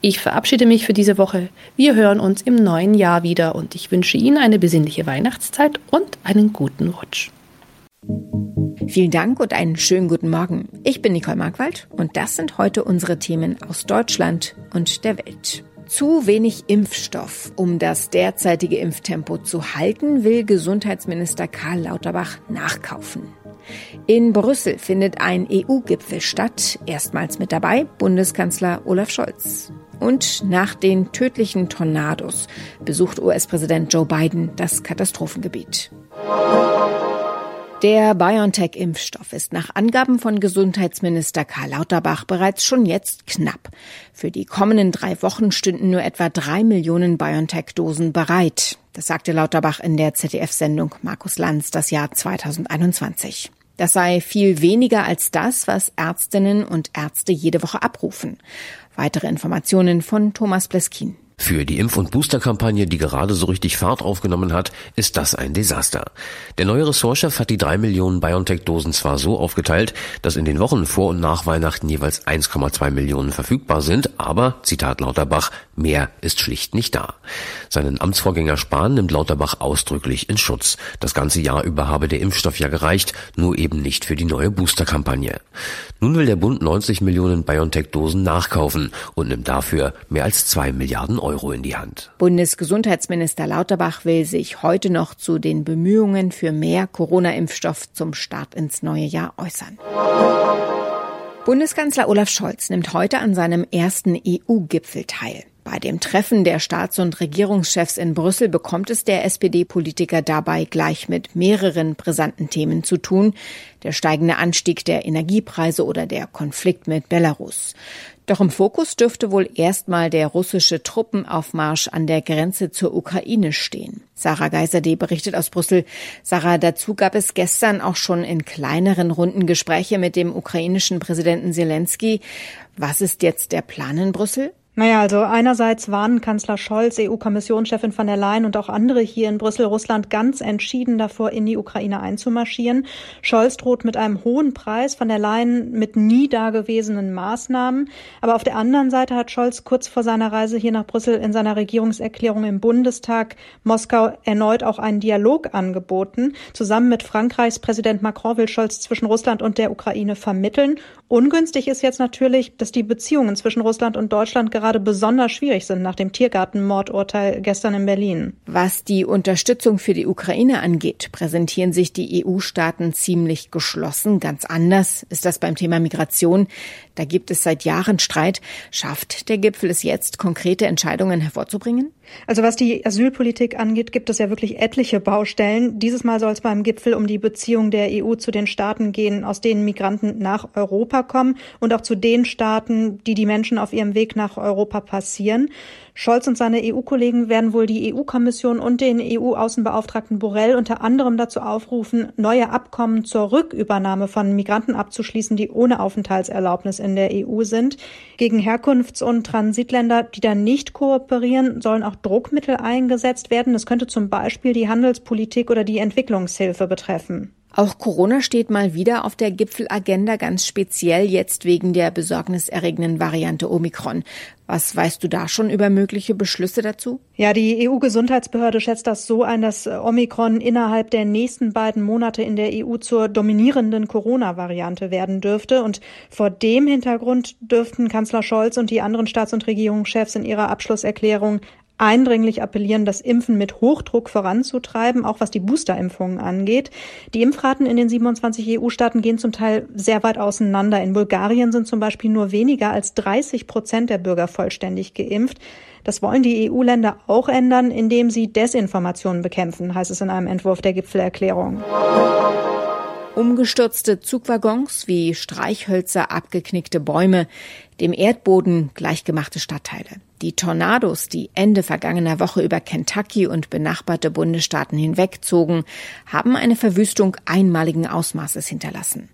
Ich verabschiede mich für diese Woche. Wir hören uns im neuen Jahr wieder und ich wünsche Ihnen eine besinnliche Weihnachtszeit und einen guten Rutsch. Vielen Dank und einen schönen guten Morgen. Ich bin Nicole Markwald und das sind heute unsere Themen aus Deutschland und der Welt. Zu wenig Impfstoff. Um das derzeitige Impftempo zu halten, will Gesundheitsminister Karl Lauterbach nachkaufen. In Brüssel findet ein EU-Gipfel statt. Erstmals mit dabei Bundeskanzler Olaf Scholz. Und nach den tödlichen Tornados besucht US-Präsident Joe Biden das Katastrophengebiet. Der BioNTech-Impfstoff ist nach Angaben von Gesundheitsminister Karl Lauterbach bereits schon jetzt knapp. Für die kommenden drei Wochen stünden nur etwa drei Millionen BioNTech-Dosen bereit. Das sagte Lauterbach in der ZDF-Sendung Markus Lanz das Jahr 2021. Das sei viel weniger als das, was Ärztinnen und Ärzte jede Woche abrufen. Weitere Informationen von Thomas Bleskin. Für die Impf- und Boosterkampagne, die gerade so richtig Fahrt aufgenommen hat, ist das ein Desaster. Der neue Ressortchef hat die drei Millionen BioNTech-Dosen zwar so aufgeteilt, dass in den Wochen vor und nach Weihnachten jeweils 1,2 Millionen verfügbar sind, aber, Zitat Lauterbach, mehr ist schlicht nicht da. Seinen Amtsvorgänger Spahn nimmt Lauterbach ausdrücklich in Schutz. Das ganze Jahr über habe der Impfstoff ja gereicht, nur eben nicht für die neue Boosterkampagne. Nun will der Bund 90 Millionen BioNTech-Dosen nachkaufen und nimmt dafür mehr als zwei Milliarden Euro. In die Hand. Bundesgesundheitsminister Lauterbach will sich heute noch zu den Bemühungen für mehr Corona-Impfstoff zum Start ins neue Jahr äußern. Bundeskanzler Olaf Scholz nimmt heute an seinem ersten EU-Gipfel teil. Bei dem Treffen der Staats- und Regierungschefs in Brüssel bekommt es der SPD-Politiker dabei gleich mit mehreren brisanten Themen zu tun. Der steigende Anstieg der Energiepreise oder der Konflikt mit Belarus. Doch im Fokus dürfte wohl erstmal der russische Truppenaufmarsch an der Grenze zur Ukraine stehen. Sarah Geiserde berichtet aus Brüssel. Sarah, dazu gab es gestern auch schon in kleineren Runden Gespräche mit dem ukrainischen Präsidenten Zelensky. Was ist jetzt der Plan in Brüssel? Naja, also einerseits warnen Kanzler Scholz, EU-Kommissionschefin von der Leyen und auch andere hier in Brüssel Russland ganz entschieden davor, in die Ukraine einzumarschieren. Scholz droht mit einem hohen Preis, von der Leyen mit nie dagewesenen Maßnahmen. Aber auf der anderen Seite hat Scholz kurz vor seiner Reise hier nach Brüssel in seiner Regierungserklärung im Bundestag Moskau erneut auch einen Dialog angeboten. Zusammen mit Frankreichs Präsident Macron will Scholz zwischen Russland und der Ukraine vermitteln. Ungünstig ist jetzt natürlich, dass die Beziehungen zwischen Russland und Deutschland gerade besonders schwierig sind nach dem Tiergartenmordurteil gestern in Berlin. Was die Unterstützung für die Ukraine angeht, präsentieren sich die EU-Staaten ziemlich geschlossen. Ganz anders ist das beim Thema Migration. Da gibt es seit Jahren Streit. Schafft der Gipfel es jetzt, konkrete Entscheidungen hervorzubringen? Also was die Asylpolitik angeht, gibt es ja wirklich etliche Baustellen. Dieses Mal soll es beim Gipfel um die Beziehung der EU zu den Staaten gehen, aus denen Migranten nach Europa kommen und auch zu den Staaten, die die Menschen auf ihrem Weg nach Europa passieren. Scholz und seine EU-Kollegen werden wohl die EU-Kommission und den EU-Außenbeauftragten Borrell unter anderem dazu aufrufen, neue Abkommen zur Rückübernahme von Migranten abzuschließen, die ohne Aufenthaltserlaubnis in der EU sind. Gegen Herkunfts- und Transitländer, die da nicht kooperieren, sollen auch Druckmittel eingesetzt werden. Das könnte zum Beispiel die Handelspolitik oder die Entwicklungshilfe betreffen. Auch Corona steht mal wieder auf der Gipfelagenda, ganz speziell jetzt wegen der besorgniserregenden Variante Omikron. Was weißt du da schon über mögliche Beschlüsse dazu? Ja, die EU-Gesundheitsbehörde schätzt das so ein, dass Omikron innerhalb der nächsten beiden Monate in der EU zur dominierenden Corona-Variante werden dürfte. Und vor dem Hintergrund dürften Kanzler Scholz und die anderen Staats- und Regierungschefs in ihrer Abschlusserklärung eindringlich appellieren, das Impfen mit Hochdruck voranzutreiben, auch was die Boosterimpfungen angeht. Die Impfraten in den 27 EU-Staaten gehen zum Teil sehr weit auseinander. In Bulgarien sind zum Beispiel nur weniger als 30 Prozent der Bürger vollständig geimpft. Das wollen die EU-Länder auch ändern, indem sie Desinformationen bekämpfen, heißt es in einem Entwurf der Gipfelerklärung. Umgestürzte Zugwaggons wie Streichhölzer, abgeknickte Bäume, dem Erdboden gleichgemachte Stadtteile. Die Tornados, die Ende vergangener Woche über Kentucky und benachbarte Bundesstaaten hinwegzogen, haben eine Verwüstung einmaligen Ausmaßes hinterlassen.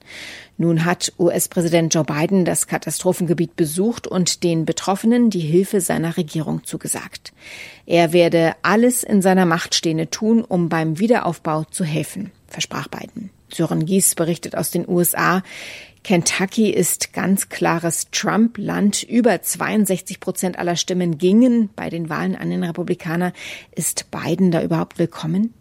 Nun hat US-Präsident Joe Biden das Katastrophengebiet besucht und den Betroffenen die Hilfe seiner Regierung zugesagt. Er werde alles in seiner Macht Stehende tun, um beim Wiederaufbau zu helfen, versprach Biden. Sören Gies berichtet aus den USA. Kentucky ist ganz klares Trump-Land. Über 62 Prozent aller Stimmen gingen bei den Wahlen an den Republikaner. Ist Biden da überhaupt willkommen?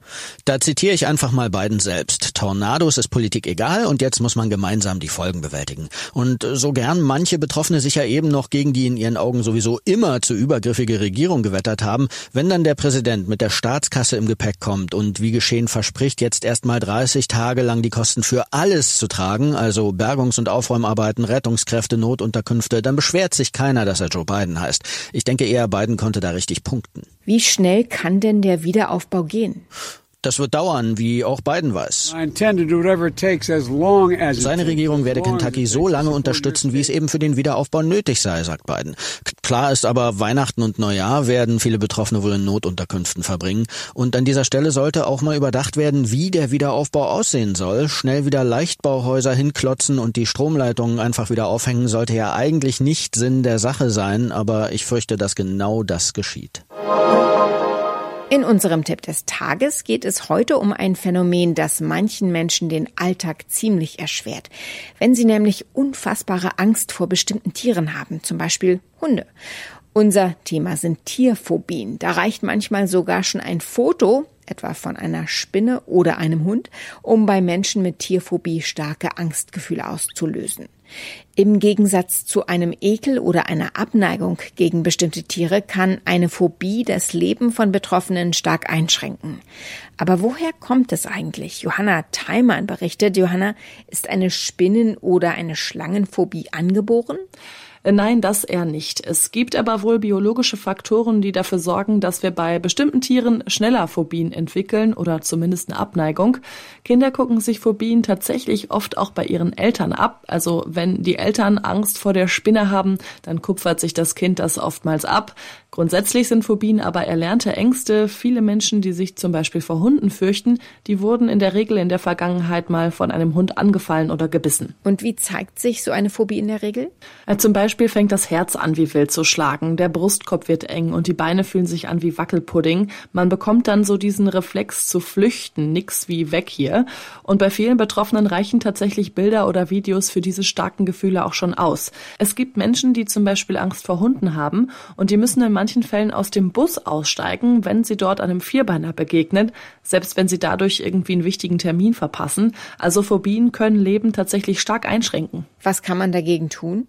Da zitiere ich einfach mal Biden selbst. Tornados ist Politik egal und jetzt muss man gemeinsam die Folgen bewältigen. Und so gern manche Betroffene sich ja eben noch gegen die in ihren Augen sowieso immer zu übergriffige Regierung gewettert haben, wenn dann der Präsident mit der Staatskasse im Gepäck kommt und wie geschehen verspricht, jetzt erst mal 30 Tage lang die Kosten für alles zu tragen, also Bergungs- und Aufräumarbeiten, Rettungskräfte, Notunterkünfte, dann beschwert sich keiner, dass er Joe Biden heißt. Ich denke eher, Biden konnte da richtig punkten. Wie schnell kann denn der Wiederaufbau gehen? Das wird dauern, wie auch Biden weiß. Seine Regierung werde Kentucky so lange unterstützen, wie es eben für den Wiederaufbau nötig sei, sagt Biden. Klar ist aber, Weihnachten und Neujahr werden viele Betroffene wohl in Notunterkünften verbringen. Und an dieser Stelle sollte auch mal überdacht werden, wie der Wiederaufbau aussehen soll. Schnell wieder Leichtbauhäuser hinklotzen und die Stromleitungen einfach wieder aufhängen, sollte ja eigentlich nicht Sinn der Sache sein, aber ich fürchte, dass genau das geschieht. In unserem Tipp des Tages geht es heute um ein Phänomen, das manchen Menschen den Alltag ziemlich erschwert. Wenn sie nämlich unfassbare Angst vor bestimmten Tieren haben, zum Beispiel Hunde. Unser Thema sind Tierphobien. Da reicht manchmal sogar schon ein Foto etwa von einer Spinne oder einem Hund, um bei Menschen mit Tierphobie starke Angstgefühle auszulösen. Im Gegensatz zu einem Ekel oder einer Abneigung gegen bestimmte Tiere kann eine Phobie das Leben von Betroffenen stark einschränken. Aber woher kommt es eigentlich? Johanna Theimann berichtet, Johanna, ist eine Spinnen- oder eine Schlangenphobie angeboren? Äh, nein, das eher nicht. Es gibt aber wohl biologische Faktoren, die dafür sorgen, dass wir bei bestimmten Tieren schneller Phobien entwickeln oder zumindest eine Abneigung. Kinder gucken sich Phobien tatsächlich oft auch bei ihren Eltern ab. Also wenn die Eltern Angst vor der Spinne haben, dann kupfert sich das Kind das oftmals ab. Grundsätzlich sind Phobien aber erlernte Ängste. Viele Menschen, die sich zum Beispiel vor Hunden fürchten, die wurden in der Regel in der Vergangenheit mal von einem Hund angefallen oder gebissen. Und wie zeigt sich so eine Phobie in der Regel? Zum Beispiel fängt das Herz an wie wild zu schlagen, der Brustkorb wird eng und die Beine fühlen sich an wie Wackelpudding. Man bekommt dann so diesen Reflex zu flüchten, nix wie weg hier. Und bei vielen Betroffenen reichen tatsächlich Bilder oder Videos für diese starken Gefühle auch schon aus. Es gibt Menschen, die zum Beispiel Angst vor Hunden haben und die müssen in manchen Fällen aus dem Bus aussteigen, wenn sie dort einem Vierbeiner begegnen, selbst wenn sie dadurch irgendwie einen wichtigen Termin verpassen. Also Phobien können Leben tatsächlich stark einschränken. Was kann man dagegen tun?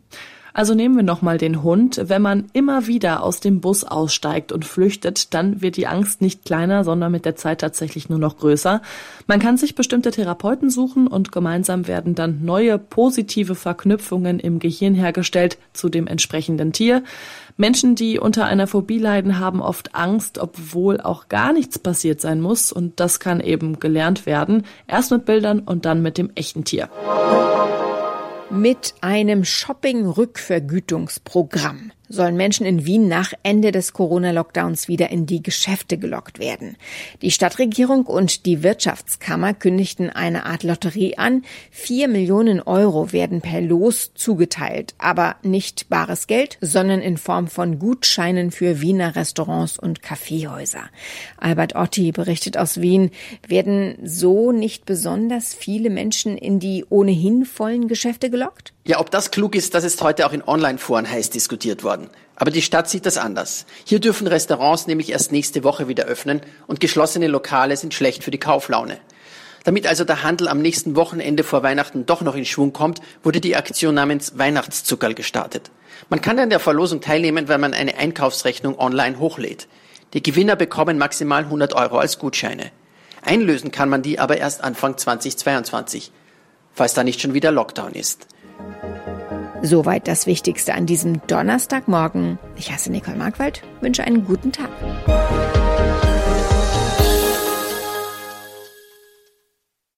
Also nehmen wir nochmal den Hund. Wenn man immer wieder aus dem Bus aussteigt und flüchtet, dann wird die Angst nicht kleiner, sondern mit der Zeit tatsächlich nur noch größer. Man kann sich bestimmte Therapeuten suchen und gemeinsam werden dann neue positive Verknüpfungen im Gehirn hergestellt zu dem entsprechenden Tier. Menschen, die unter einer Phobie leiden, haben oft Angst, obwohl auch gar nichts passiert sein muss. Und das kann eben gelernt werden. Erst mit Bildern und dann mit dem echten Tier. Mit einem Shopping-Rückvergütungsprogramm sollen Menschen in Wien nach Ende des Corona-Lockdowns wieder in die Geschäfte gelockt werden. Die Stadtregierung und die Wirtschaftskammer kündigten eine Art Lotterie an. Vier Millionen Euro werden per Los zugeteilt, aber nicht bares Geld, sondern in Form von Gutscheinen für Wiener Restaurants und Kaffeehäuser. Albert Otti berichtet aus Wien, werden so nicht besonders viele Menschen in die ohnehin vollen Geschäfte gelockt? Ja, ob das klug ist, das ist heute auch in Online-Foren heiß diskutiert worden. Aber die Stadt sieht das anders. Hier dürfen Restaurants nämlich erst nächste Woche wieder öffnen und geschlossene Lokale sind schlecht für die Kauflaune. Damit also der Handel am nächsten Wochenende vor Weihnachten doch noch in Schwung kommt, wurde die Aktion namens Weihnachtszuckerl gestartet. Man kann an der Verlosung teilnehmen, wenn man eine Einkaufsrechnung online hochlädt. Die Gewinner bekommen maximal 100 Euro als Gutscheine. Einlösen kann man die aber erst Anfang 2022, falls da nicht schon wieder Lockdown ist. Soweit das Wichtigste an diesem Donnerstagmorgen. Ich heiße Nicole Markwald, wünsche einen guten Tag.